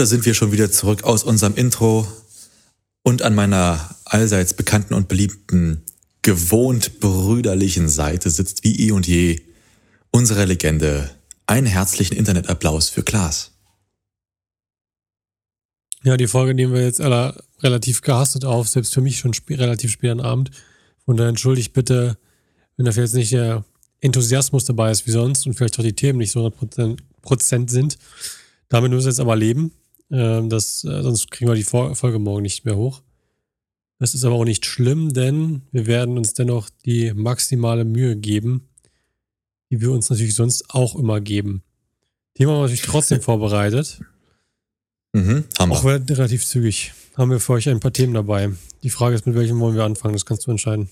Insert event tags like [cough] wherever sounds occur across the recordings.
Da sind wir schon wieder zurück aus unserem Intro und an meiner allseits bekannten und beliebten, gewohnt brüderlichen Seite sitzt wie eh und je unsere Legende. Einen herzlichen Internetapplaus für Klaas. Ja, die Folge nehmen wir jetzt alle relativ gehastet auf, selbst für mich schon sp relativ spät am Abend. Von daher entschuldigt bitte, wenn da jetzt nicht der Enthusiasmus dabei ist wie sonst und vielleicht auch die Themen nicht so 100% sind. Damit müssen wir jetzt aber leben. Ähm, das, äh, sonst kriegen wir die Folge morgen nicht mehr hoch. Das ist aber auch nicht schlimm, denn wir werden uns dennoch die maximale Mühe geben, die wir uns natürlich sonst auch immer geben. Die haben wir natürlich trotzdem [laughs] vorbereitet. Mhm, haben auch relativ zügig. Haben wir für euch ein paar Themen dabei. Die Frage ist, mit welchem wollen wir anfangen? Das kannst du entscheiden.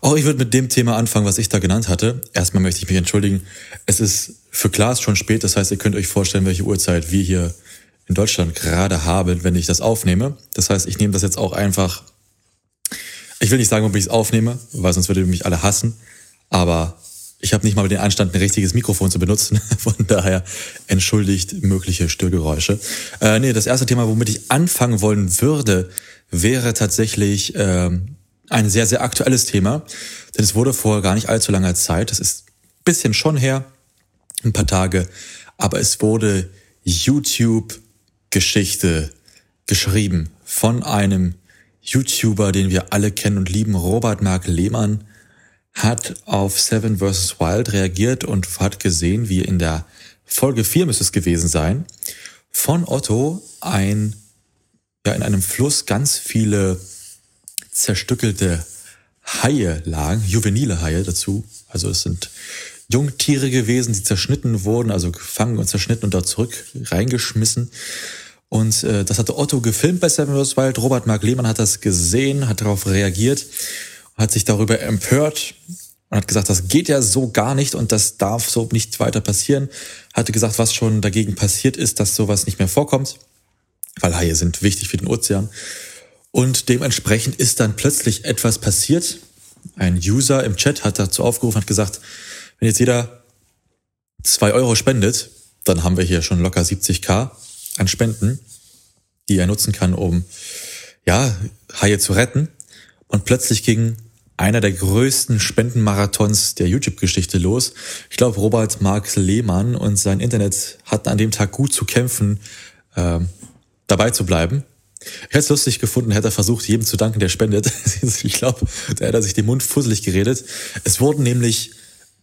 Auch ich würde mit dem Thema anfangen, was ich da genannt hatte. Erstmal möchte ich mich entschuldigen. Es ist für Klaas schon spät, das heißt, ihr könnt euch vorstellen, welche Uhrzeit wir hier in Deutschland gerade habe, wenn ich das aufnehme. Das heißt, ich nehme das jetzt auch einfach. Ich will nicht sagen, ob ich es aufnehme, weil sonst würde mich alle hassen. Aber ich habe nicht mal den Anstand, ein richtiges Mikrofon zu benutzen. [laughs] Von daher entschuldigt mögliche Störgeräusche. Äh, nee, das erste Thema, womit ich anfangen wollen würde, wäre tatsächlich äh, ein sehr, sehr aktuelles Thema. Denn es wurde vor gar nicht allzu langer Zeit, das ist ein bisschen schon her, ein paar Tage, aber es wurde YouTube Geschichte geschrieben von einem YouTuber, den wir alle kennen und lieben, Robert Mark Lehmann, hat auf Seven vs. Wild reagiert und hat gesehen, wie in der Folge 4 müsste es gewesen sein, von Otto ein, ja, in einem Fluss ganz viele zerstückelte Haie lagen, juvenile Haie dazu. Also es sind Jungtiere gewesen, die zerschnitten wurden, also gefangen und zerschnitten und da zurück reingeschmissen. Und äh, das hatte Otto gefilmt bei Seven vs. Wild. Robert Mark Lehmann hat das gesehen, hat darauf reagiert, hat sich darüber empört und hat gesagt, das geht ja so gar nicht und das darf so nicht weiter passieren. Hatte gesagt, was schon dagegen passiert ist, dass sowas nicht mehr vorkommt, weil Haie sind wichtig für den Ozean. Und dementsprechend ist dann plötzlich etwas passiert. Ein User im Chat hat dazu aufgerufen, hat gesagt, wenn jetzt jeder zwei Euro spendet, dann haben wir hier schon locker 70k an Spenden, die er nutzen kann, um ja, Haie zu retten. Und plötzlich ging einer der größten Spendenmarathons der YouTube-Geschichte los. Ich glaube, Robert Marx Lehmann und sein Internet hatten an dem Tag gut zu kämpfen, äh, dabei zu bleiben. Ich hätte es lustig gefunden, hätte er versucht, jedem zu danken, der spendet. [laughs] ich glaube, da hätte er sich den Mund fusselig geredet. Es wurden nämlich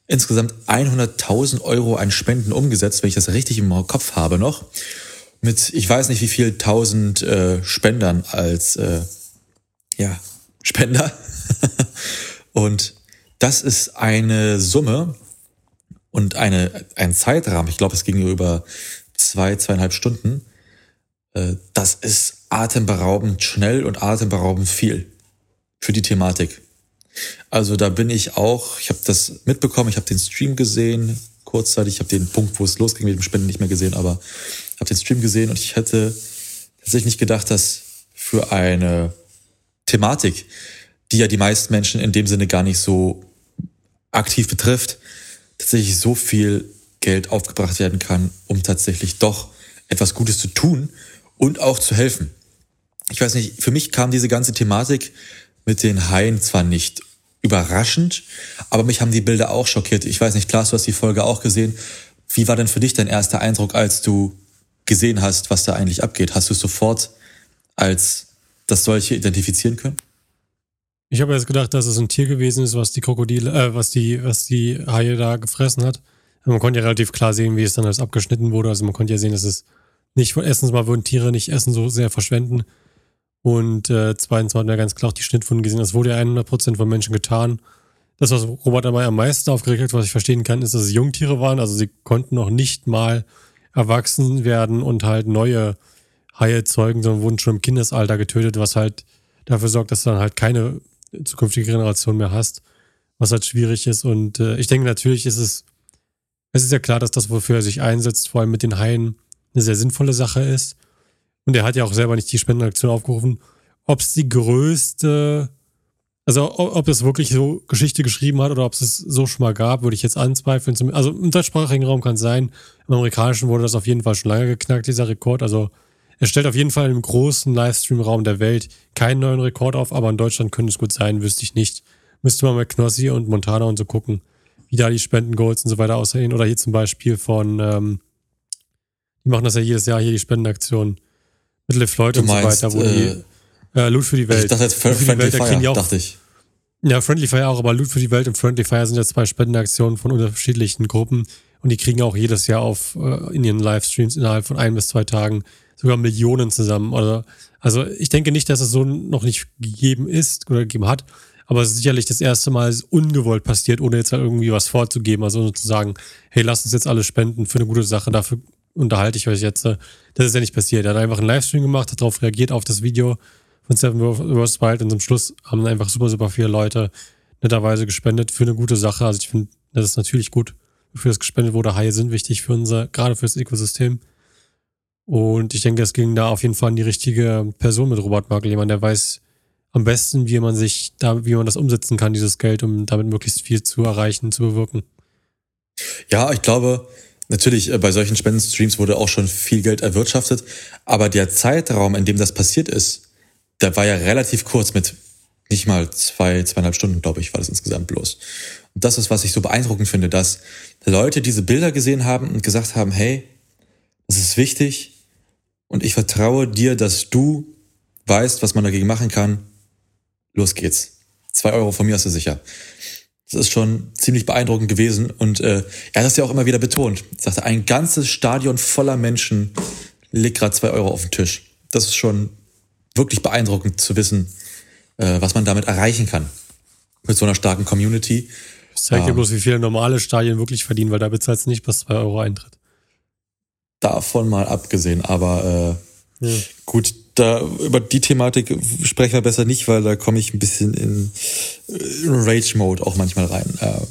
insgesamt 100.000 Euro an Spenden umgesetzt, wenn ich das richtig im Kopf habe noch mit, ich weiß nicht wie viel tausend äh, Spendern als äh, ja, Spender. [laughs] und das ist eine Summe und eine, ein Zeitrahmen, ich glaube, es ging über zwei, zweieinhalb Stunden. Äh, das ist atemberaubend schnell und atemberaubend viel für die Thematik. Also da bin ich auch, ich habe das mitbekommen, ich habe den Stream gesehen, kurzzeitig, ich habe den Punkt, wo es losging mit dem Spenden nicht mehr gesehen, aber habe den Stream gesehen und ich hätte tatsächlich nicht gedacht, dass für eine Thematik, die ja die meisten Menschen in dem Sinne gar nicht so aktiv betrifft, tatsächlich so viel Geld aufgebracht werden kann, um tatsächlich doch etwas Gutes zu tun und auch zu helfen. Ich weiß nicht, für mich kam diese ganze Thematik mit den Haien zwar nicht überraschend, aber mich haben die Bilder auch schockiert. Ich weiß nicht, Klaas, du hast die Folge auch gesehen. Wie war denn für dich dein erster Eindruck, als du gesehen hast, was da eigentlich abgeht? Hast du es sofort als das solche identifizieren können? Ich habe jetzt gedacht, dass es ein Tier gewesen ist, was die Krokodile, äh, was die, was die Haie da gefressen hat. Man konnte ja relativ klar sehen, wie es dann alles abgeschnitten wurde. Also man konnte ja sehen, dass es nicht von erstens mal würden Tiere nicht Essen so sehr verschwenden. Und äh, zweitens hat man ja ganz klar auch die Schnittwunden gesehen. Das wurde ja 100% von Menschen getan. Das, was Robert dabei am meisten aufgeregt hat, was ich verstehen kann, ist, dass es Jungtiere waren. Also sie konnten noch nicht mal erwachsen werden und halt neue Haie zeugen, sondern wurden schon im Kindesalter getötet, was halt dafür sorgt, dass du dann halt keine zukünftige Generation mehr hast, was halt schwierig ist. Und äh, ich denke, natürlich ist es, es ist ja klar, dass das, wofür er sich einsetzt, vor allem mit den Haien, eine sehr sinnvolle Sache ist. Und er hat ja auch selber nicht die Spendenaktion aufgerufen. Ob es die größte, also ob es wirklich so Geschichte geschrieben hat oder ob es es so schon mal gab, würde ich jetzt anzweifeln. Also im deutschsprachigen Raum kann es sein. Im amerikanischen wurde das auf jeden Fall schon lange geknackt, dieser Rekord. Also er stellt auf jeden Fall im großen Livestream-Raum der Welt keinen neuen Rekord auf, aber in Deutschland könnte es gut sein, wüsste ich nicht. Müsste man mit Knossi und Montana und so gucken, wie da die Spendengoals und so weiter aussehen. Oder hier zum Beispiel von ähm, die machen das ja jedes Jahr hier, die Spendenaktion mit du und so weiter, wo äh, die äh, Loot für die Welt. Ich dachte jetzt Friendly Fire, auch, dachte ich. Ja, Friendly Fire auch, aber Loot für die Welt und Friendly Fire sind ja zwei Spendenaktionen von unterschiedlichen Gruppen und die kriegen auch jedes Jahr auf äh, in ihren Livestreams innerhalb von ein bis zwei Tagen sogar Millionen zusammen. Oder, also ich denke nicht, dass es so noch nicht gegeben ist oder gegeben hat, aber es ist sicherlich das erste Mal ungewollt passiert, ohne jetzt halt irgendwie was vorzugeben. Also nur zu sagen, hey, lasst uns jetzt alle spenden für eine gute Sache, dafür unterhalte ich euch jetzt. Das ist ja nicht passiert. Er hat einfach einen Livestream gemacht, hat darauf reagiert, auf das Video von Seven vs. Wild und zum Schluss haben einfach super, super viele Leute netterweise gespendet für eine gute Sache. Also ich finde, das ist natürlich gut, wofür es gespendet wurde. Haie sind wichtig für unser, gerade fürs Ökosystem. Und ich denke, es ging da auf jeden Fall an die richtige Person mit Robert Markel, jemand, der weiß am besten, wie man sich da, wie man das umsetzen kann, dieses Geld, um damit möglichst viel zu erreichen, zu bewirken. Ja, ich glaube, Natürlich, äh, bei solchen Spendenstreams wurde auch schon viel Geld erwirtschaftet, aber der Zeitraum, in dem das passiert ist, der war ja relativ kurz mit nicht mal zwei, zweieinhalb Stunden, glaube ich, war das insgesamt bloß. Und das ist, was ich so beeindruckend finde, dass Leute diese Bilder gesehen haben und gesagt haben, hey, das ist wichtig und ich vertraue dir, dass du weißt, was man dagegen machen kann. Los geht's. Zwei Euro von mir hast du sicher. Das ist schon ziemlich beeindruckend gewesen. Und äh, er hat das ja auch immer wieder betont. Er sagte, ein ganzes Stadion voller Menschen legt gerade zwei Euro auf den Tisch. Das ist schon wirklich beeindruckend zu wissen, äh, was man damit erreichen kann. Mit so einer starken Community. Das zeigt ja ähm, bloß, wie viele normale Stadien wirklich verdienen, weil da bezahlt es nicht bis zwei Euro Eintritt. Davon mal abgesehen, aber äh, ja. gut, da über die Thematik sprechen wir besser nicht, weil da komme ich ein bisschen in, in Rage-Mode auch manchmal rein. Ähm,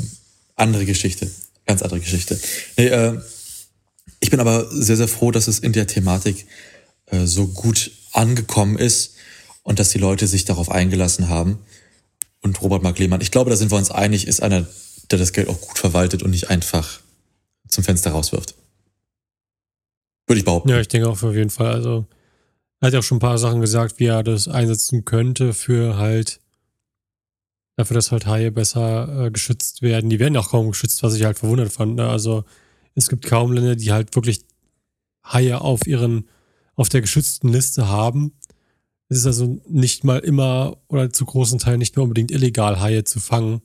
andere Geschichte, ganz andere Geschichte. Nee, äh, ich bin aber sehr, sehr froh, dass es in der Thematik äh, so gut angekommen ist und dass die Leute sich darauf eingelassen haben. Und Robert Mark Lehmann, ich glaube, da sind wir uns einig, ist einer, der das Geld auch gut verwaltet und nicht einfach zum Fenster rauswirft. Würde ich behaupten. Ja, ich denke auch auf jeden Fall. Also er hat ja auch schon ein paar Sachen gesagt, wie er das einsetzen könnte für halt, dafür, dass halt Haie besser äh, geschützt werden. Die werden auch kaum geschützt, was ich halt verwundert fand. Ne? Also es gibt kaum Länder, die halt wirklich Haie auf ihren, auf der geschützten Liste haben. Es ist also nicht mal immer oder zu großen Teilen nicht mehr unbedingt illegal, Haie zu fangen.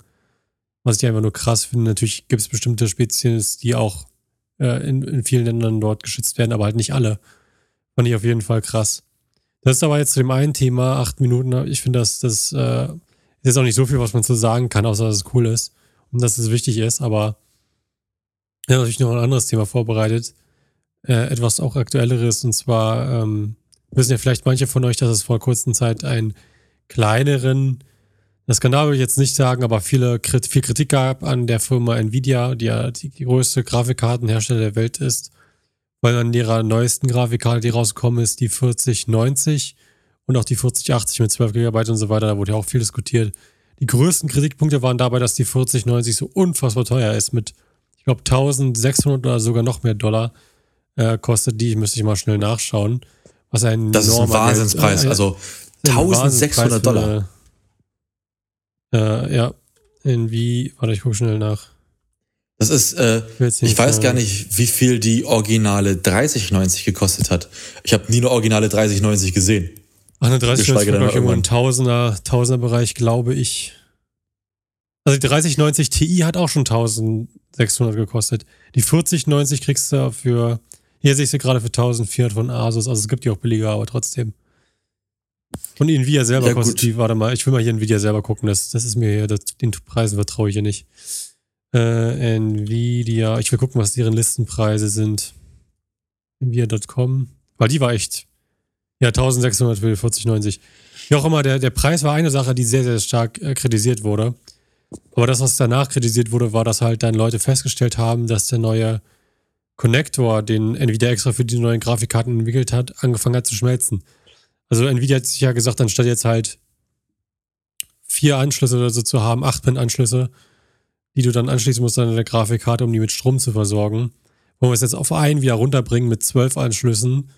Was ich einfach nur krass finde. Natürlich gibt es bestimmte Spezies, die auch äh, in, in vielen Ländern dort geschützt werden, aber halt nicht alle. Fand ich auf jeden Fall krass. Das ist aber jetzt zu dem einen Thema, acht Minuten. Ich finde, das, das äh, ist auch nicht so viel, was man zu sagen kann, außer dass es cool ist und dass es wichtig ist. Aber ich habe natürlich noch ein anderes Thema vorbereitet. Äh, etwas auch aktuelleres. Und zwar ähm, wissen ja vielleicht manche von euch, dass es vor kurzer Zeit einen kleineren, das Skandal würde ich jetzt nicht sagen, aber viele, viel Kritik gab an der Firma Nvidia, die ja die, größte Grafikkartenhersteller der Welt ist weil an ihrer neuesten Grafikkarte, die rausgekommen ist, die 4090 und auch die 4080 mit 12 GB und so weiter, da wurde ja auch viel diskutiert. Die größten Kritikpunkte waren dabei, dass die 4090 so unfassbar teuer ist mit, ich glaube, 1600 oder sogar noch mehr Dollar äh, kostet die. Müsste ich mal schnell nachschauen. Was ein das ist ein Wahnsinnspreis. Äh, also 1600 Dollar. Äh, ja. In wie, warte, ich gucke schnell nach. Das ist, äh, ich weiß gar nicht, wie viel die originale 3090 gekostet hat. Ich habe nie eine originale 3090 gesehen. Ach, eine 3090 war irgendwo im Tausender, Tausender Bereich, glaube ich. Also die 3090 Ti hat auch schon 1600 gekostet. Die 4090 kriegst du für, Hier sehe ich sie gerade für 1400 von Asus, also es gibt die auch billiger, aber trotzdem. Und Nvidia selber ja, kostet die, warte mal, ich will mal hier Nvidia selber gucken, das, das ist mir hier, das, den Preisen vertraue ich hier nicht. Äh, Nvidia, ich will gucken, was deren Listenpreise sind. Nvidia.com, weil die war echt, ja, 1600 für 4090. Wie auch immer, der, der Preis war eine Sache, die sehr, sehr stark äh, kritisiert wurde. Aber das, was danach kritisiert wurde, war, dass halt dann Leute festgestellt haben, dass der neue Connector, den Nvidia extra für die neuen Grafikkarten entwickelt hat, angefangen hat zu schmelzen. Also Nvidia hat sich ja gesagt, anstatt jetzt halt vier Anschlüsse oder so zu haben, acht Pin-Anschlüsse, die du dann anschließen musst an deine Grafikkarte, um die mit Strom zu versorgen, wollen wir es jetzt auf einen wieder runterbringen mit zwölf Anschlüssen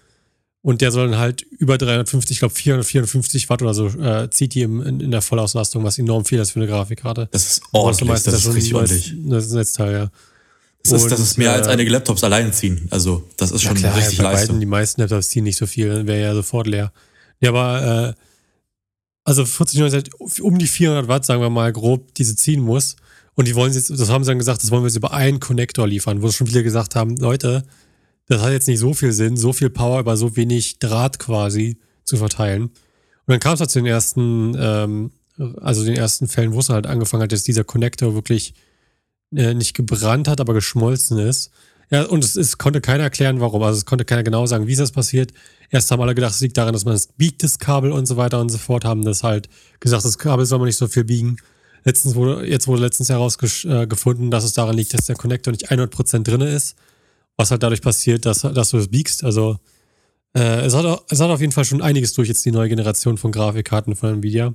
und der soll dann halt über 350, ich glaube 454 Watt oder so äh, zieht die im, in, in, der Vollauslastung, was enorm viel ist für eine Grafikkarte. Das ist ordentlich, das, das ist richtig ordentlich. Das ist ein Netzteil, ja. Das ist, das ist mehr äh, als einige Laptops allein ziehen. Also, das ist schon klar, richtig ja, bei Leistung. Beiden, die meisten Laptops ziehen nicht so viel, dann wäre ja sofort leer. Ja, aber, äh, also 40 halt um die 400 Watt, sagen wir mal, grob, diese ziehen muss. Und die wollen jetzt, das haben sie dann gesagt, das wollen wir jetzt über einen Connector liefern, wo schon viele gesagt haben, Leute, das hat jetzt nicht so viel Sinn, so viel Power über so wenig Draht quasi zu verteilen. Und dann kam es halt zu den ersten, ähm, also den ersten Fällen, wo es halt angefangen hat, dass dieser Connector wirklich äh, nicht gebrannt hat, aber geschmolzen ist. Ja, und es, es, konnte keiner erklären, warum. Also es konnte keiner genau sagen, wie ist das passiert. Erst haben alle gedacht, es liegt daran, dass man es biegt, das Kabel und so weiter und so fort, haben das halt gesagt, das Kabel soll man nicht so viel biegen. Letztens wurde, jetzt wurde letztens herausgefunden, dass es daran liegt, dass der Connector nicht 100% drin ist was halt dadurch passiert, dass, dass du es biegst. Also äh, es, hat, es hat auf jeden Fall schon einiges durch jetzt die neue Generation von Grafikkarten von Nvidia.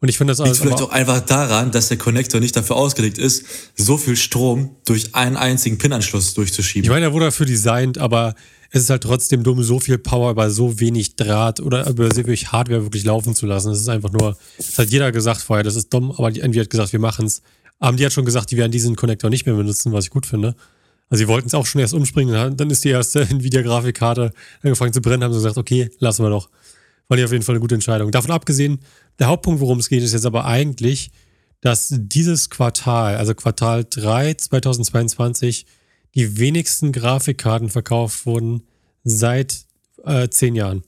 Und ich finde das Liegt vielleicht auch einfach daran, dass der Connector nicht dafür ausgelegt ist, so viel Strom durch einen einzigen Pin-Anschluss durchzuschieben. Ich meine, er wurde dafür designt, aber es ist halt trotzdem dumm, so viel Power über so wenig Draht oder über so wenig Hardware wirklich laufen zu lassen. Das ist einfach nur, das hat jeder gesagt vorher, das ist dumm, aber die Nvidia hat gesagt, wir machen es. Aber die hat schon gesagt, die werden diesen Connector nicht mehr benutzen, was ich gut finde. Also sie wollten es auch schon erst umspringen, dann ist die erste [laughs] Nvidia-Grafikkarte angefangen zu brennen, haben sie gesagt, okay, lassen wir doch. Fand ich auf jeden Fall eine gute Entscheidung. Davon abgesehen, der Hauptpunkt, worum es geht, ist jetzt aber eigentlich, dass dieses Quartal, also Quartal 3 2022, die wenigsten Grafikkarten verkauft wurden seit äh, zehn Jahren.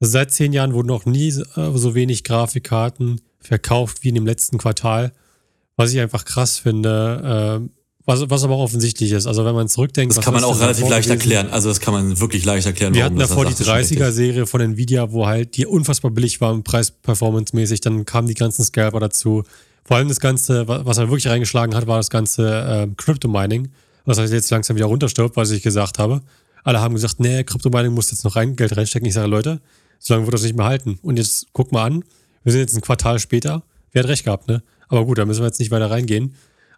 Also seit zehn Jahren wurden noch nie äh, so wenig Grafikkarten verkauft wie in dem letzten Quartal. Was ich einfach krass finde, äh, was, was aber auch offensichtlich ist. Also wenn man zurückdenkt. Das kann man auch relativ leicht erklären. Also das kann man wirklich leicht erklären. Wir hatten davor die 30er-Serie von Nvidia, wo halt die unfassbar billig war, Preis-Performance-mäßig. Dann kamen die ganzen Scalper dazu. Vor allem das Ganze, was er wirklich reingeschlagen hat, war das ganze äh, Crypto-Mining. Was halt jetzt langsam wieder runterstirbt, was ich gesagt habe. Alle haben gesagt, nee, Crypto-Mining muss jetzt noch rein, Geld reinstecken. Ich sage, Leute, so lange wird das nicht mehr halten. Und jetzt guck mal an, wir sind jetzt ein Quartal später. Wer hat recht gehabt, ne? Aber gut, da müssen wir jetzt nicht weiter reingehen.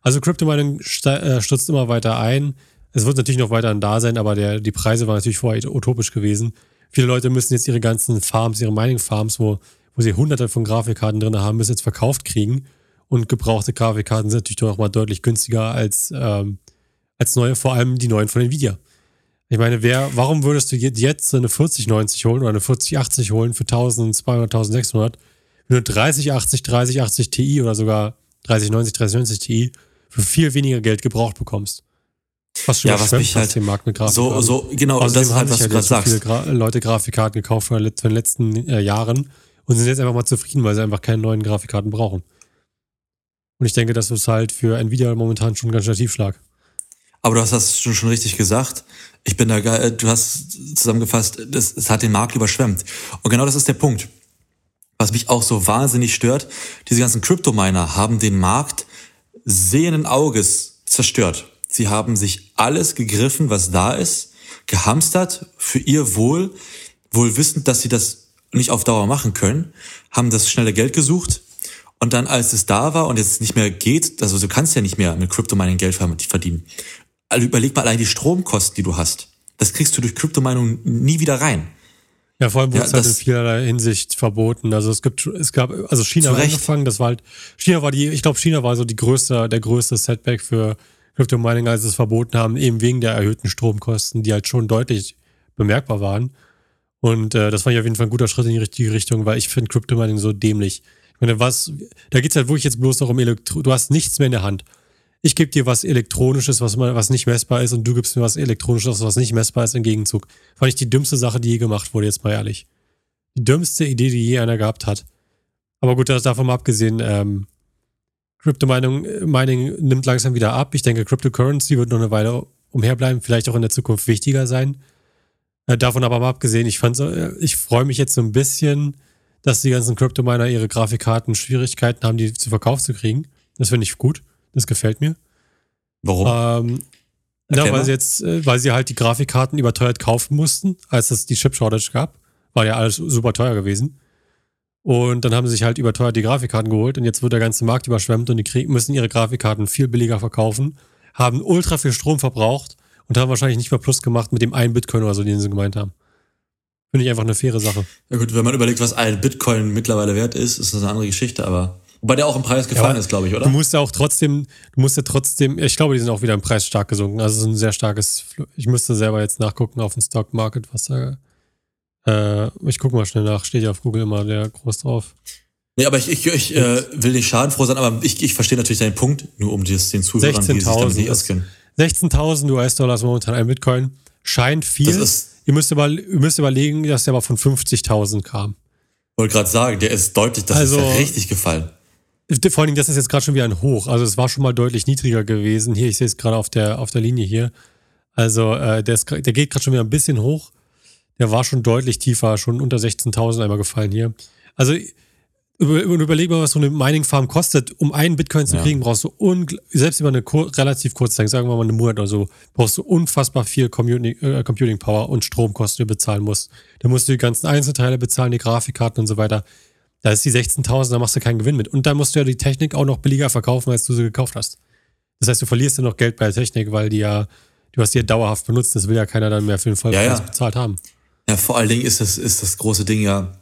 Also Crypto-Mining äh, stürzt immer weiter ein. Es wird natürlich noch weiter da sein, aber der, die Preise waren natürlich vorher utopisch gewesen. Viele Leute müssen jetzt ihre ganzen Farms, ihre Mining-Farms, wo, wo sie hunderte von Grafikkarten drin haben, müssen jetzt verkauft kriegen. Und gebrauchte Grafikkarten sind natürlich doch mal deutlich günstiger als, ähm, als neue, vor allem die neuen von Nvidia. Ich meine, wer, warum würdest du jetzt eine 4090 holen oder eine 4080 holen für 1200, 1600, wenn du 3080, 3080 Ti oder sogar 3090, 3090 Ti für viel weniger Geld gebraucht bekommst. Was schon ja, was mich halt den Markt mit Grafikkarten. So, so, genau, Außerdem das ist halt, was du gerade sagst. viele Gra Leute Grafikkarten gekauft von den letzten äh, Jahren und sind jetzt einfach mal zufrieden, weil sie einfach keine neuen Grafikkarten brauchen. Und ich denke, das ist halt für Nvidia momentan schon ein ganz schön Tiefschlag. Aber du hast das schon, schon richtig gesagt. Ich bin da, äh, du hast zusammengefasst, das, es hat den Markt überschwemmt. Und genau das ist der Punkt. Was mich auch so wahnsinnig stört, diese ganzen Crypto-Miner haben den Markt sehenden Auges zerstört. Sie haben sich alles gegriffen, was da ist, gehamstert für ihr Wohl, wohl wissend, dass sie das nicht auf Dauer machen können, haben das schnelle Geld gesucht und dann, als es da war und jetzt nicht mehr geht, also du kannst ja nicht mehr mit Crypto-Mining Geld verdienen. Also überleg mal allein die Stromkosten, die du hast. Das kriegst du durch Crypto-Mining nie wieder rein. Ja, vor allem wurde ja, es halt in vielerlei Hinsicht verboten. Also es gibt, es gab, also China hat angefangen, das war halt, China war die, ich glaube, China war so die größte, der größte Setback für Crypto Mining, als sie es verboten haben, eben wegen der erhöhten Stromkosten, die halt schon deutlich bemerkbar waren. Und äh, das war ja auf jeden Fall ein guter Schritt in die richtige Richtung, weil ich finde Crypto Mining so dämlich. Ich meine, was, da geht's halt wirklich jetzt bloß noch um Elektro, du hast nichts mehr in der Hand. Ich gebe dir was Elektronisches, was, was nicht messbar ist, und du gibst mir was Elektronisches, was nicht messbar ist, im Gegenzug. Fand ich die dümmste Sache, die je gemacht wurde, jetzt mal ehrlich. Die dümmste Idee, die je einer gehabt hat. Aber gut, davon mal abgesehen, ähm, Crypto-Mining Mining nimmt langsam wieder ab. Ich denke, Cryptocurrency wird noch eine Weile umherbleiben, vielleicht auch in der Zukunft wichtiger sein. Äh, davon aber mal abgesehen, ich fand's, äh, ich freue mich jetzt so ein bisschen, dass die ganzen Crypto-Miner ihre Grafikkarten Schwierigkeiten haben, die zu Verkauf zu kriegen. Das finde ich gut. Das gefällt mir. Warum? Ähm, na, weil sie jetzt, äh, weil sie halt die Grafikkarten überteuert kaufen mussten, als es die Chip Shortage gab. War ja alles super teuer gewesen. Und dann haben sie sich halt überteuert die Grafikkarten geholt und jetzt wird der ganze Markt überschwemmt und die kriegen, müssen ihre Grafikkarten viel billiger verkaufen, haben ultra viel Strom verbraucht und haben wahrscheinlich nicht mehr Plus gemacht mit dem einen Bitcoin oder so, den sie gemeint haben. Finde ich einfach eine faire Sache. Ja gut, wenn man überlegt, was ein Bitcoin mittlerweile wert ist, ist das eine andere Geschichte, aber Wobei der auch im Preis gefallen ja, ist, glaube ich, oder? Du musst ja auch trotzdem, du musst ja trotzdem, ich glaube, die sind auch wieder im Preis stark gesunken. Also es ist ein sehr starkes, ich müsste selber jetzt nachgucken auf dem Stock Market, was da, äh, ich gucke mal schnell nach, steht ja auf Google immer der groß drauf. Nee, aber ich, ich, ich äh, will nicht schadenfroh sein, aber ich, ich verstehe natürlich deinen Punkt, nur um das den Zuhörern, die sich damit nicht auskennen. 16.000 US-Dollar ist momentan ein Bitcoin. Scheint viel. Das ist, ihr, müsst über, ihr müsst überlegen, dass der aber von 50.000 kam. Wollte gerade sagen, der ist deutlich, das also, ist ja richtig gefallen. Vor allen Dingen, das ist jetzt gerade schon wieder ein Hoch. Also es war schon mal deutlich niedriger gewesen. Hier, ich sehe es gerade auf der, auf der Linie hier. Also äh, der, ist, der geht gerade schon wieder ein bisschen hoch. Der war schon deutlich tiefer, schon unter 16.000 einmal gefallen hier. Also über, überleg mal, was so eine Mining-Farm kostet. Um einen Bitcoin zu ja. kriegen, brauchst du selbst über eine relativ kurze Zeit, sagen wir mal einen Monat oder so, brauchst du unfassbar viel Computing, äh, Computing Power und Stromkosten, die du bezahlen musst. Da musst du die ganzen Einzelteile bezahlen, die Grafikkarten und so weiter. Da ist die 16.000, da machst du keinen Gewinn mit. Und da musst du ja die Technik auch noch billiger verkaufen, als du sie gekauft hast. Das heißt, du verlierst ja noch Geld bei der Technik, weil die ja, du hast die ja dauerhaft benutzt. Das will ja keiner dann mehr für den Vollpreis ja, ja. bezahlt haben. Ja, vor allen Dingen ist das, ist das große Ding ja,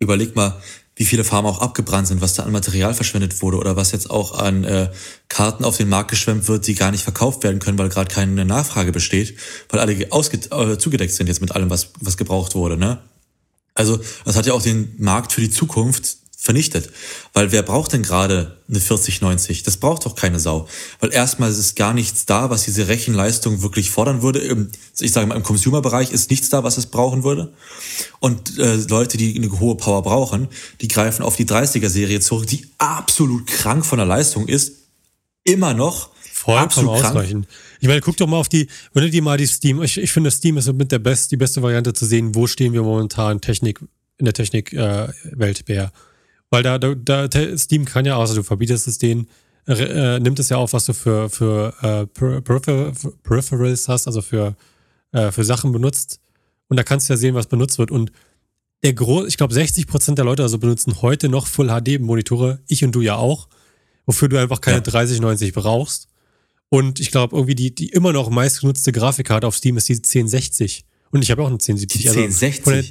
überleg mal, wie viele Farmen auch abgebrannt sind, was da an Material verschwendet wurde oder was jetzt auch an äh, Karten auf den Markt geschwemmt wird, die gar nicht verkauft werden können, weil gerade keine Nachfrage besteht, weil alle ausge äh, zugedeckt sind jetzt mit allem, was, was gebraucht wurde. Ne? Also das hat ja auch den Markt für die Zukunft vernichtet. Weil wer braucht denn gerade eine 4090? Das braucht doch keine Sau. Weil erstmal ist gar nichts da, was diese Rechenleistung wirklich fordern würde. Ich sage mal, im Consumer-Bereich ist nichts da, was es brauchen würde. Und äh, Leute, die eine hohe Power brauchen, die greifen auf die 30er-Serie zurück, die absolut krank von der Leistung ist. Immer noch. Vollkommen ausreichend. Ich meine, guck doch mal auf die, wenn du dir mal die Steam, ich, ich finde Steam ist mit der best, die beste Variante zu sehen, wo stehen wir momentan Technik, in der Technikwelt, äh, Weil da, da, Steam kann ja, außer du verbietest es denen, äh, nimmt es ja auf, was du für, für äh, Peripherals hast, also für, äh, für Sachen benutzt. Und da kannst du ja sehen, was benutzt wird. Und der Gro ich glaube, 60% der Leute also benutzen heute noch Full HD Monitore, ich und du ja auch, wofür du einfach keine ja. 3090 brauchst. Und ich glaube, irgendwie die, die immer noch meistgenutzte Grafikkarte auf Steam ist die 1060. Und ich habe auch eine 1070. Die 1060? Also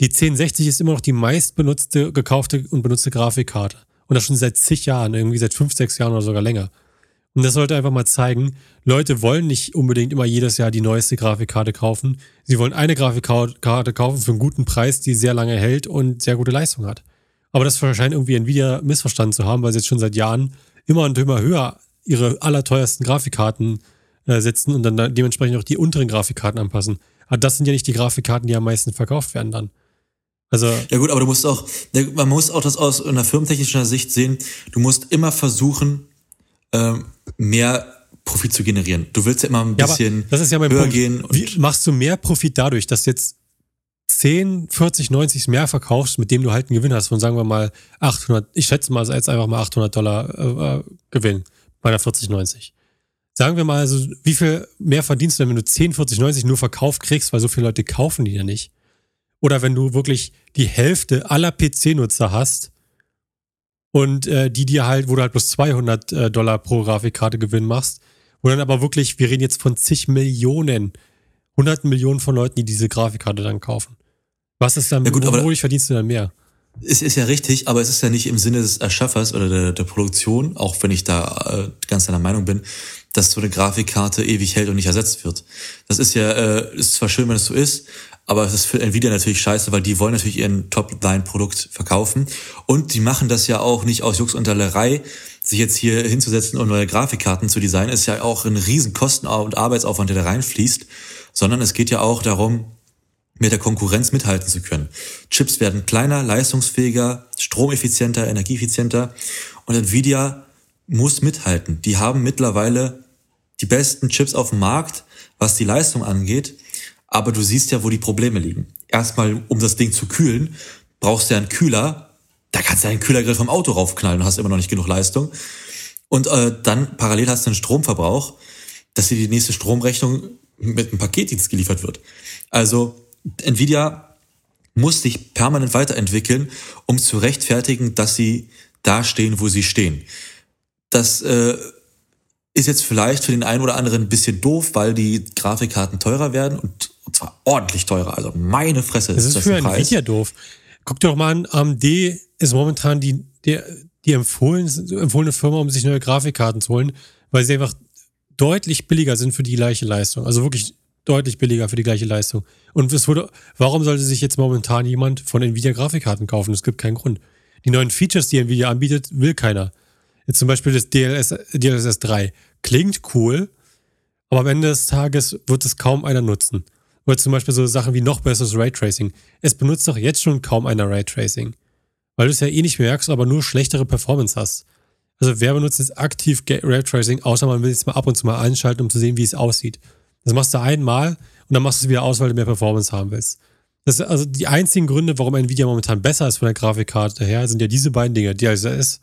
die 1060 ist immer noch die meistbenutzte, gekaufte und benutzte Grafikkarte. Und das schon seit zig Jahren, irgendwie seit fünf, sechs Jahren oder sogar länger. Und das sollte einfach mal zeigen, Leute wollen nicht unbedingt immer jedes Jahr die neueste Grafikkarte kaufen. Sie wollen eine Grafikkarte kaufen für einen guten Preis, die sehr lange hält und sehr gute Leistung hat. Aber das scheint irgendwie Nvidia missverstanden zu haben, weil sie jetzt schon seit Jahren immer und immer höher ihre allerteuersten Grafikkarten äh, setzen und dann dementsprechend auch die unteren Grafikkarten anpassen. Aber das sind ja nicht die Grafikkarten, die am meisten verkauft werden dann. Also ja gut, aber du musst auch, man muss auch das aus einer firmentechnischen Sicht sehen. Du musst immer versuchen, ähm, mehr Profit zu generieren. Du willst ja immer ein bisschen ja, das ist ja mein höher Punkt. gehen. Wie machst du mehr Profit dadurch, dass jetzt 10, 40, 90 mehr verkaufst, mit dem du halt einen Gewinn hast von, sagen wir mal, 800, ich schätze mal jetzt einfach mal 800 Dollar äh, äh Gewinn bei der 4090. Sagen wir mal, also, wie viel mehr verdienst du denn, wenn du 10, 40, 90 nur verkauft kriegst, weil so viele Leute kaufen die ja nicht? Oder wenn du wirklich die Hälfte aller PC-Nutzer hast und äh, die dir halt, wo du halt bloß 200 äh, Dollar pro Grafikkarte Gewinn machst, wo dann aber wirklich, wir reden jetzt von zig Millionen, hunderten Millionen von Leuten, die diese Grafikkarte dann kaufen. Was ist dann, ja gut, wodurch verdienst du dann mehr? Es ist ja richtig, aber es ist ja nicht im Sinne des Erschaffers oder der, der Produktion, auch wenn ich da äh, ganz deiner Meinung bin, dass so eine Grafikkarte ewig hält und nicht ersetzt wird. Das ist ja, äh, ist zwar schön, wenn es so ist, aber es ist für Nvidia natürlich scheiße, weil die wollen natürlich ihren Top-Line-Produkt verkaufen. Und die machen das ja auch nicht aus Jux und Dallerei, sich jetzt hier hinzusetzen und neue Grafikkarten zu designen, ist ja auch ein riesen Kosten- und Arbeitsaufwand, der da reinfließt, sondern es geht ja auch darum, mit der Konkurrenz mithalten zu können. Chips werden kleiner, leistungsfähiger, stromeffizienter, energieeffizienter und Nvidia muss mithalten. Die haben mittlerweile die besten Chips auf dem Markt, was die Leistung angeht, aber du siehst ja, wo die Probleme liegen. Erstmal, um das Ding zu kühlen, brauchst du ja einen Kühler. Da kannst du einen Kühlergrill vom Auto raufknallen und hast immer noch nicht genug Leistung. Und äh, dann parallel hast du einen Stromverbrauch, dass dir die nächste Stromrechnung mit einem Paketdienst geliefert wird. Also Nvidia muss sich permanent weiterentwickeln, um zu rechtfertigen, dass sie da stehen, wo sie stehen. Das äh, ist jetzt vielleicht für den einen oder anderen ein bisschen doof, weil die Grafikkarten teurer werden und, und zwar ordentlich teurer. Also meine Fresse das ist, das für ein Nvidia doof. Guck dir doch mal an, AMD ist momentan die, die, die empfohlen, empfohlene Firma, um sich neue Grafikkarten zu holen, weil sie einfach deutlich billiger sind für die gleiche Leistung. Also wirklich deutlich billiger für die gleiche Leistung. Und es wurde, warum sollte sich jetzt momentan jemand von Nvidia Grafikkarten kaufen? Es gibt keinen Grund. Die neuen Features, die Nvidia anbietet, will keiner. Jetzt zum Beispiel das DLS, DLSS 3. Klingt cool, aber am Ende des Tages wird es kaum einer nutzen. Oder zum Beispiel so Sachen wie noch besseres Raytracing. Es benutzt doch jetzt schon kaum einer Raytracing. Weil du es ja eh nicht merkst, aber nur schlechtere Performance hast. Also wer benutzt jetzt aktiv Raytracing, außer man will es mal ab und zu mal einschalten, um zu sehen, wie es aussieht. Das machst du einmal und dann machst du es wieder aus, weil du mehr Performance haben willst. Das also die einzigen Gründe, warum Nvidia momentan besser ist von der Grafikkarte her, sind ja diese beiden Dinge, DLSS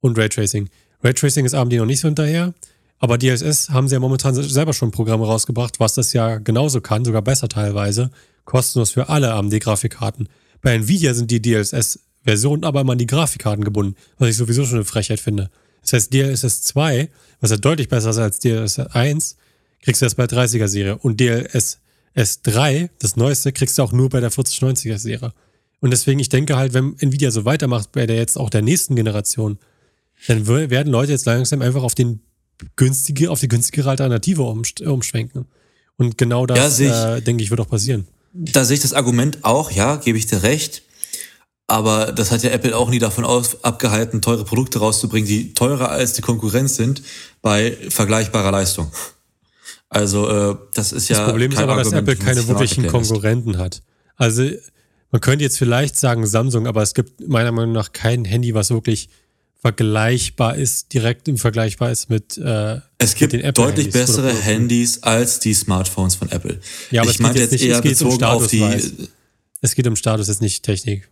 und Raytracing. Raytracing ist AMD noch nicht so hinterher, aber DLSS haben sie ja momentan selber schon Programme rausgebracht, was das ja genauso kann, sogar besser teilweise, kostenlos für alle AMD-Grafikkarten. Bei Nvidia sind die DLSS-Versionen aber immer an die Grafikkarten gebunden, was ich sowieso schon eine Frechheit finde. Das heißt, DLSS 2, was ja deutlich besser ist als DLSS 1, kriegst du erst bei 30er-Serie. Und DLSS 3, das neueste, kriegst du auch nur bei der 4090er-Serie. Und deswegen, ich denke halt, wenn Nvidia so weitermacht bei der jetzt auch der nächsten Generation, dann werden Leute jetzt langsam einfach auf den günstige, auf die günstigere Alternative umschwenken. Und genau das, ja, äh, denke ich, wird auch passieren. Da sehe ich das Argument auch, ja, gebe ich dir recht. Aber das hat ja Apple auch nie davon aus, abgehalten, teure Produkte rauszubringen, die teurer als die Konkurrenz sind, bei vergleichbarer Leistung. Also äh, das ist ja. Das Problem ist aber, dass Apple keine wirklichen Konkurrenten hat. Also man könnte jetzt vielleicht sagen Samsung, aber es gibt meiner Meinung nach kein Handy, was wirklich vergleichbar ist, direkt im vergleichbar ist mit äh, Es gibt mit deutlich bessere Handys als die Smartphones von Apple. Ja, aber ich meine jetzt, nicht, eher bezogen um Status, auf die. Es geht um Status, jetzt nicht Technik.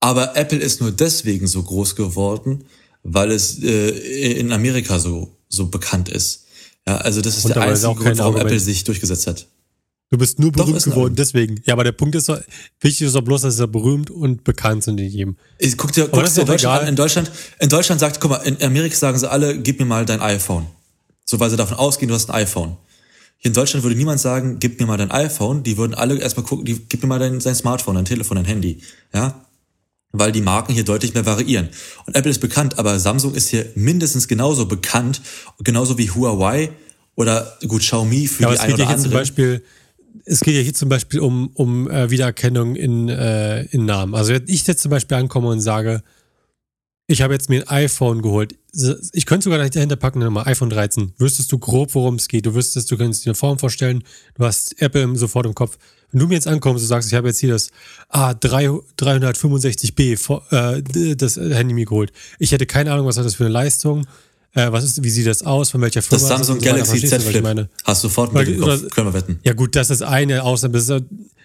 Aber Apple ist nur deswegen so groß geworden, weil es äh, in Amerika so so bekannt ist. Ja, also das ist und der einzige Grund, warum Apple sich durchgeschsetzt hat. Du bist nur berühmt geworden, deswegen. Ja, aber der Punkt ist, doch, wichtig ist doch bloß, dass er berühmt und bekannt sind in jedem. Ich guck dir, guck dir in, Deutschland an, in Deutschland, in Deutschland sagt, guck mal, in Amerika sagen sie alle, gib mir mal dein iPhone. So, weil sie davon ausgehen, du hast ein iPhone. Hier in Deutschland würde niemand sagen, gib mir mal dein iPhone. Die würden alle erstmal gucken, die, gib mir mal dein, dein Smartphone, dein Telefon, dein Handy. Ja? Weil die Marken hier deutlich mehr variieren. Und Apple ist bekannt, aber Samsung ist hier mindestens genauso bekannt, genauso wie Huawei oder gut, Xiaomi für ja, die ein oder andere. Zum Beispiel, es geht ja hier zum Beispiel um, um äh, Wiedererkennung in, äh, in Namen. Also wenn ich jetzt zum Beispiel ankomme und sage, ich habe jetzt mir ein iPhone geholt. Ich könnte sogar dahinter packen, nochmal iPhone 13. Wüsstest du grob, worum es geht. Du wüsstest, du könntest dir eine Form vorstellen. Du hast Apple sofort im Kopf. Wenn du mir jetzt ankommst und sagst, ich habe jetzt hier das A365B, äh, das Handy mir geholt. Ich hätte keine Ahnung, was hat das für eine Leistung äh, was ist, wie sieht das aus? Von welcher Firma? Das Samsung das Galaxy Z Flip. Meine? Hast du sofort mit im Kopf, können wir wetten. Ja gut, das ist eine Ausnahme. Das ist,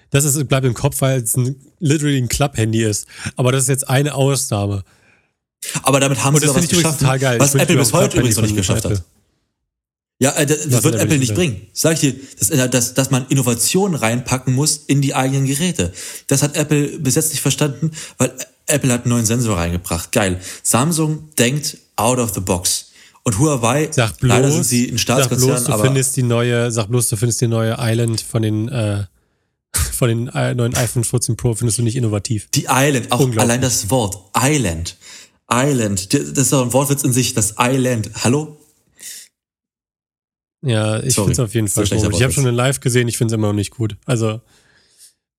das ist, bleibt im Kopf, weil es ein, literally ein Club-Handy ist. Aber das ist jetzt eine Ausnahme. Aber damit haben Und sie doch was geschafft, total geil. was Apple bis heute übrigens noch nicht geschafft hat. Ja, äh, das, das wird Apple nicht bringen. Sag ich dir, dass, äh, dass, dass man Innovationen reinpacken muss in die eigenen Geräte. Das hat Apple bis jetzt nicht verstanden, weil Apple hat einen neuen Sensor reingebracht. Geil. Samsung denkt out of the box. Und Huawei, sag bloß, leider sind sie ein Staatskonzern, sag bloß, du aber findest die neue, sag bloß, du findest die neue Island von den äh, [laughs] von den äh, neuen iPhone 14 Pro findest du nicht innovativ. Die Island, auch allein das Wort Island, Island, das ist doch ein Wortwitz in sich, das Island. Hallo? Ja, ich finde es auf jeden Fall so gut. Ich habe schon in Live gesehen, ich finde es immer noch nicht gut. Also,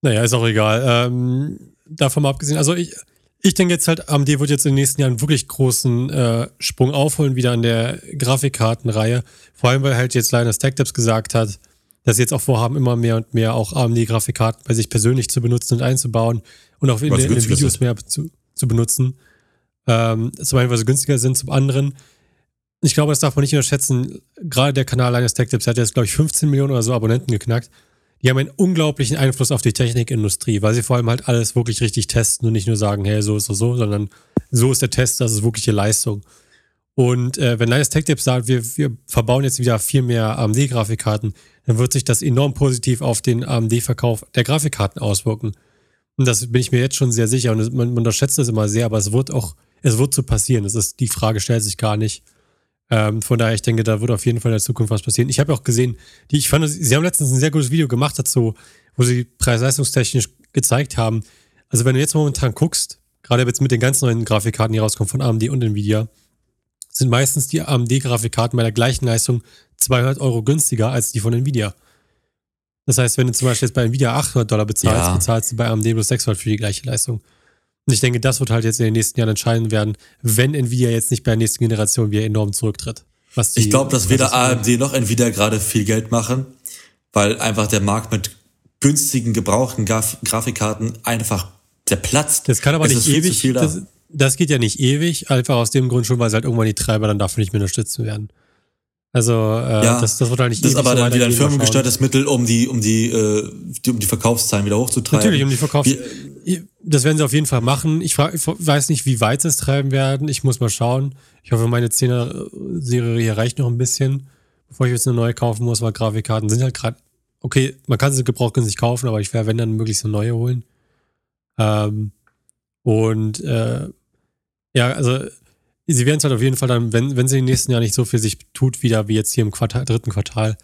naja, ist auch egal. Ähm, davon mal abgesehen, also ich, Ich denke jetzt halt, AMD wird jetzt in den nächsten Jahren wirklich großen äh, Sprung aufholen, wieder an der Grafikkartenreihe. Vor allem, weil halt jetzt Tech Tips gesagt hat, dass sie jetzt auch vorhaben, immer mehr und mehr auch AMD-Grafikkarten bei sich persönlich zu benutzen und einzubauen und auch in, den, in den Videos mehr zu, zu benutzen. Ähm, zum einen, weil sie günstiger sind, zum anderen, ich glaube, das darf man nicht unterschätzen, gerade der Kanal Linus Tech Tips hat jetzt, glaube ich, 15 Millionen oder so Abonnenten geknackt. Die haben einen unglaublichen Einfluss auf die Technikindustrie, weil sie vor allem halt alles wirklich richtig testen und nicht nur sagen, hey, so ist es so, sondern so ist der Test, das ist wirkliche Leistung. Und äh, wenn Linus Tech Tips sagt, wir, wir verbauen jetzt wieder viel mehr AMD-Grafikkarten, dann wird sich das enorm positiv auf den AMD-Verkauf der Grafikkarten auswirken. Und das bin ich mir jetzt schon sehr sicher. Und man, man unterschätzt das immer sehr, aber es wird auch, es wird so passieren. Das ist, die Frage stellt sich gar nicht. Ähm, von daher, ich denke, da wird auf jeden Fall in der Zukunft was passieren. Ich habe auch gesehen, die, ich fand, sie haben letztens ein sehr gutes Video gemacht dazu, wo sie preis-leistungstechnisch gezeigt haben. Also, wenn du jetzt momentan guckst, gerade jetzt mit den ganz neuen Grafikkarten, die rauskommen von AMD und Nvidia, sind meistens die AMD-Grafikkarten bei der gleichen Leistung 200 Euro günstiger als die von Nvidia. Das heißt, wenn du zum Beispiel jetzt bei Nvidia 800 Dollar bezahlst, ja. bezahlst du bei AMD bloß 600 für die gleiche Leistung. Und ich denke, das wird halt jetzt in den nächsten Jahren entscheiden werden, wenn Nvidia jetzt nicht bei der nächsten Generation wieder enorm zurücktritt. Die, ich glaube, dass weder AMD noch Nvidia gerade viel Geld machen, weil einfach der Markt mit günstigen, gebrauchten Graf Grafikkarten einfach der Platz. Das kann aber nicht ewig. Das, das, geht ja nicht ewig, einfach aus dem Grund schon, weil halt irgendwann die Treiber dann dafür nicht mehr unterstützt werden. Also äh, ja, das, das wird halt nicht Das ist aber dann wieder ein firmengesteuertes Mittel, um die, um die, äh, die, um die Verkaufszahlen wieder hochzutreiben. Natürlich, um die Verkaufs. das werden sie auf jeden Fall machen. Ich, frag, ich weiß nicht, wie weit sie es treiben werden. Ich muss mal schauen. Ich hoffe, meine 10er-Serie hier reicht noch ein bisschen, bevor ich jetzt eine neue kaufen muss, weil Grafikkarten sind halt gerade. Okay, man kann sie gebrauchtgünstig kaufen, aber ich werde, wenn dann, möglichst eine neue holen. Ähm, und äh, ja, also sie werden es halt auf jeden Fall dann, wenn, wenn sie im nächsten Jahr nicht so viel sich tut, wieder wie jetzt hier im Quartal, dritten Quartal,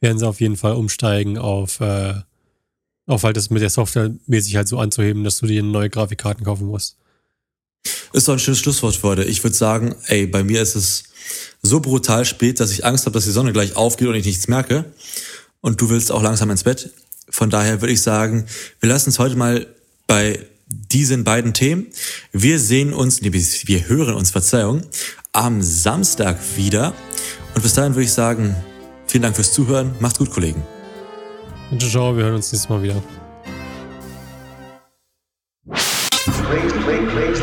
werden sie auf jeden Fall umsteigen auf, äh, auf halt das mit der Software mäßig halt so anzuheben, dass du dir neue Grafikkarten kaufen musst. Ist doch ein schönes Schlusswort für heute. Ich würde sagen, ey, bei mir ist es so brutal spät, dass ich Angst habe, dass die Sonne gleich aufgeht und ich nichts merke. Und du willst auch langsam ins Bett. Von daher würde ich sagen, wir lassen es heute mal bei diesen beiden Themen. Wir sehen uns, nee, wir hören uns, Verzeihung, am Samstag wieder. Und bis dahin würde ich sagen, vielen Dank fürs Zuhören. Macht's gut, Kollegen. Ciao, wir hören uns nächstes Mal wieder. Please listen carefully.